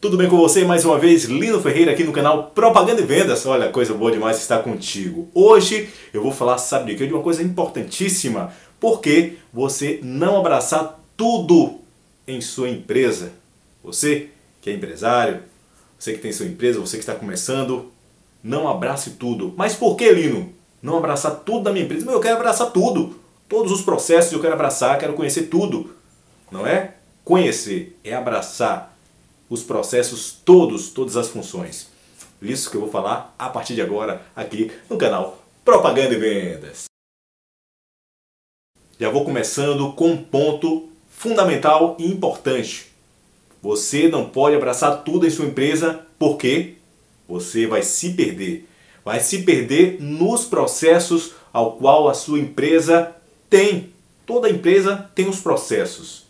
Tudo bem com você? Mais uma vez, Lino Ferreira aqui no canal Propaganda e Vendas. Olha, coisa boa demais estar contigo. Hoje eu vou falar, sabe de quê? De uma coisa importantíssima. Porque você não abraçar tudo em sua empresa. Você que é empresário, você que tem sua empresa, você que está começando, não abrace tudo. Mas por que, Lino? Não abraçar tudo da minha empresa? Mas eu quero abraçar tudo. Todos os processos eu quero abraçar, quero conhecer tudo. Não é? Conhecer é abraçar os processos todos, todas as funções. Isso que eu vou falar a partir de agora aqui no canal Propaganda e Vendas. Já vou começando com um ponto fundamental e importante. Você não pode abraçar tudo em sua empresa porque você vai se perder. Vai se perder nos processos ao qual a sua empresa tem. Toda empresa tem os processos.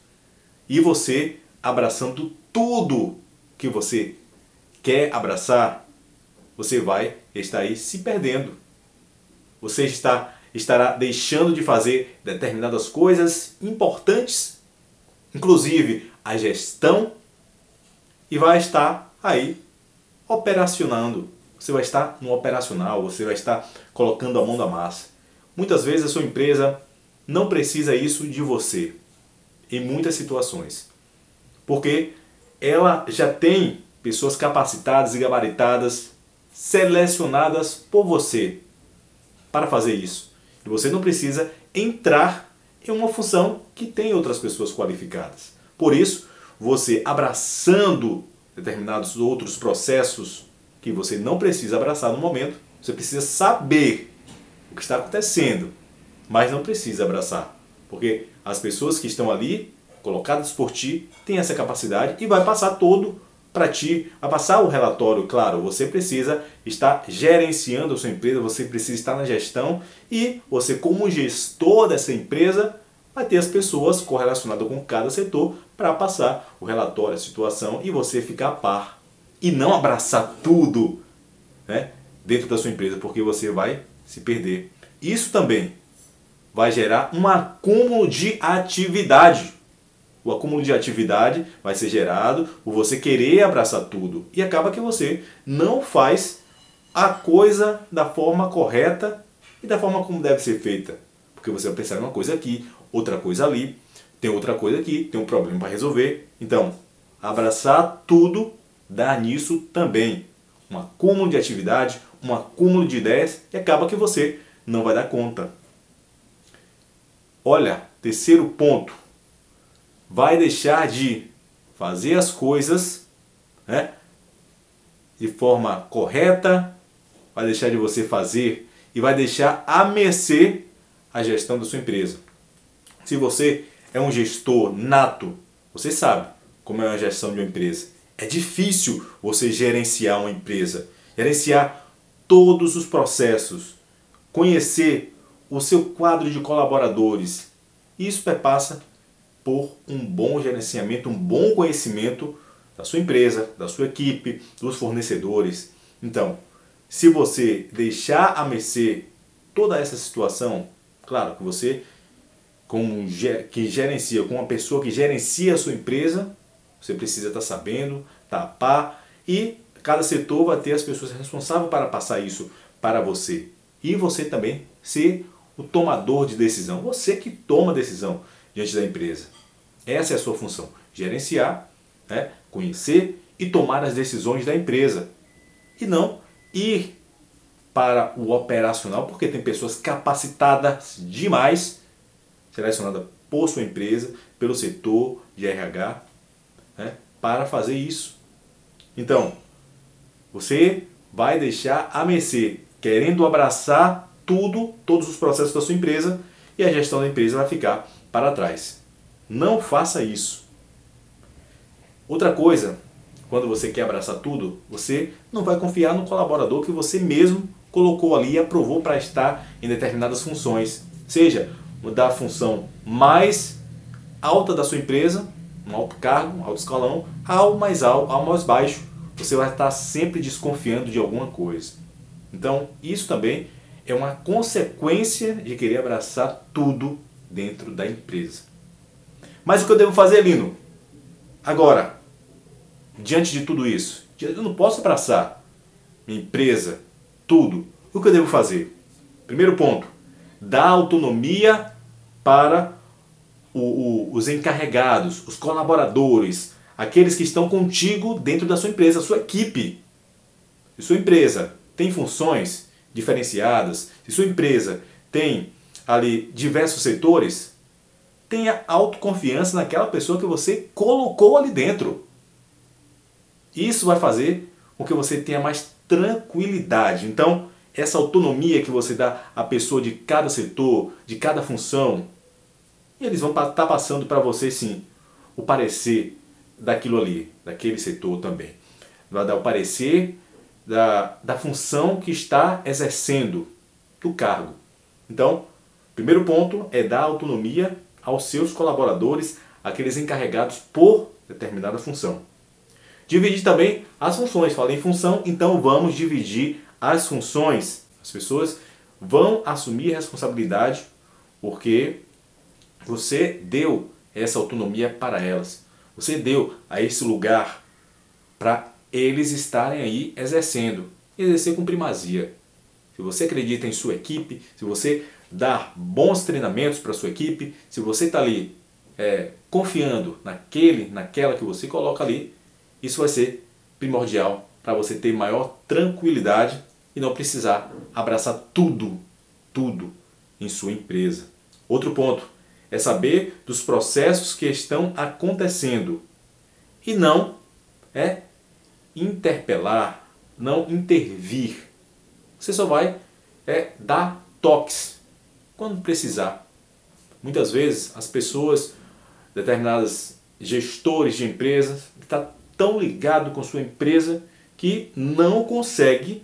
E você abraçando tudo que você quer abraçar, você vai estar aí se perdendo. Você está estará deixando de fazer determinadas coisas importantes, inclusive a gestão, e vai estar aí operacionando. Você vai estar no operacional, você vai estar colocando a mão da massa. Muitas vezes a sua empresa não precisa isso de você, em muitas situações. Porque ela já tem pessoas capacitadas e gabaritadas, selecionadas por você para fazer isso. E você não precisa entrar em uma função que tem outras pessoas qualificadas. Por isso, você abraçando determinados outros processos que você não precisa abraçar no momento, você precisa saber o que está acontecendo, mas não precisa abraçar, porque as pessoas que estão ali colocadas por ti têm essa capacidade e vai passar todo para ti, a passar o relatório, claro, você precisa estar gerenciando a sua empresa, você precisa estar na gestão e você como gestor dessa empresa vai ter as pessoas correlacionadas com cada setor para passar o relatório, a situação e você ficar a par e não abraçar tudo né, dentro da sua empresa, porque você vai se perder. Isso também vai gerar um acúmulo de atividade o acúmulo de atividade vai ser gerado por você querer abraçar tudo. E acaba que você não faz a coisa da forma correta e da forma como deve ser feita. Porque você vai pensar em uma coisa aqui, outra coisa ali, tem outra coisa aqui, tem um problema para resolver. Então, abraçar tudo dá nisso também. Um acúmulo de atividade, um acúmulo de ideias e acaba que você não vai dar conta. Olha, terceiro ponto vai deixar de fazer as coisas né, de forma correta, vai deixar de você fazer e vai deixar a mercê a gestão da sua empresa. Se você é um gestor nato, você sabe como é a gestão de uma empresa. É difícil você gerenciar uma empresa, gerenciar todos os processos, conhecer o seu quadro de colaboradores. Isso perpassa por um bom gerenciamento, um bom conhecimento da sua empresa, da sua equipe, dos fornecedores. Então, se você deixar a mercê toda essa situação, claro que você como que gerencia, com uma pessoa que gerencia a sua empresa, você precisa estar sabendo, tapar e cada setor vai ter as pessoas responsáveis para passar isso para você. E você também ser o tomador de decisão, você que toma decisão diante da empresa. Essa é a sua função: gerenciar, né, conhecer e tomar as decisões da empresa. E não ir para o operacional, porque tem pessoas capacitadas demais, selecionadas por sua empresa, pelo setor de RH, né, para fazer isso. Então, você vai deixar a mercê, querendo abraçar tudo, todos os processos da sua empresa, e a gestão da empresa vai ficar para trás. Não faça isso. Outra coisa, quando você quer abraçar tudo, você não vai confiar no colaborador que você mesmo colocou ali e aprovou para estar em determinadas funções. Seja da função mais alta da sua empresa, um alto cargo, um alto escalão, ao mais alto, ao mais baixo. Você vai estar sempre desconfiando de alguma coisa. Então, isso também é uma consequência de querer abraçar tudo dentro da empresa. Mas o que eu devo fazer, Lino? Agora, diante de tudo isso? Eu não posso abraçar minha empresa, tudo. O que eu devo fazer? Primeiro ponto, dar autonomia para o, o, os encarregados, os colaboradores, aqueles que estão contigo dentro da sua empresa, sua equipe. Se sua empresa tem funções diferenciadas, se sua empresa tem ali diversos setores, tenha autoconfiança naquela pessoa que você colocou ali dentro. Isso vai fazer com que você tenha mais tranquilidade. Então, essa autonomia que você dá à pessoa de cada setor, de cada função, eles vão estar tá passando para você sim o parecer daquilo ali, daquele setor também. Vai dar o parecer da, da função que está exercendo, do cargo. Então, primeiro ponto é dar autonomia aos seus colaboradores, aqueles encarregados por determinada função. Dividir também as funções. Falei em função, então vamos dividir as funções. As pessoas vão assumir responsabilidade porque você deu essa autonomia para elas. Você deu a esse lugar para eles estarem aí exercendo. Exercer com primazia. Se você acredita em sua equipe, se você dá bons treinamentos para sua equipe, se você está ali é, confiando naquele, naquela que você coloca ali, isso vai ser primordial para você ter maior tranquilidade e não precisar abraçar tudo, tudo em sua empresa. Outro ponto é saber dos processos que estão acontecendo e não é interpelar, não intervir. Você só vai é dar toques quando precisar. Muitas vezes as pessoas, determinadas gestores de empresas, está tão ligado com sua empresa que não consegue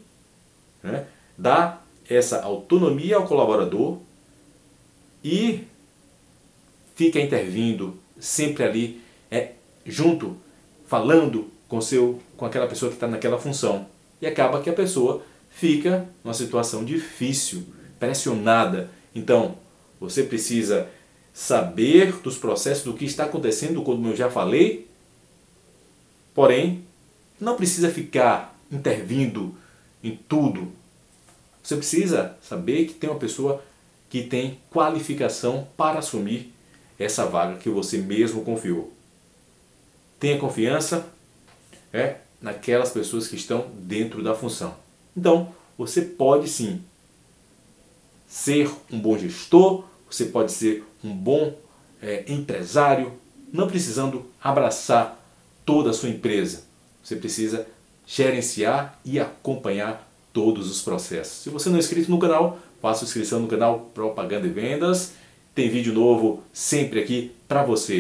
né, dar essa autonomia ao colaborador e fica intervindo sempre ali é junto falando com seu com aquela pessoa que está naquela função e acaba que a pessoa fica numa situação difícil pressionada então você precisa saber dos processos do que está acontecendo como eu já falei porém não precisa ficar intervindo em tudo você precisa saber que tem uma pessoa que tem qualificação para assumir essa vaga que você mesmo confiou. Tenha confiança é, naquelas pessoas que estão dentro da função. Então, você pode sim ser um bom gestor, você pode ser um bom é, empresário, não precisando abraçar toda a sua empresa. Você precisa gerenciar e acompanhar todos os processos. Se você não é inscrito no canal, faça inscrição no canal Propaganda e Vendas. Tem vídeo novo sempre aqui para você.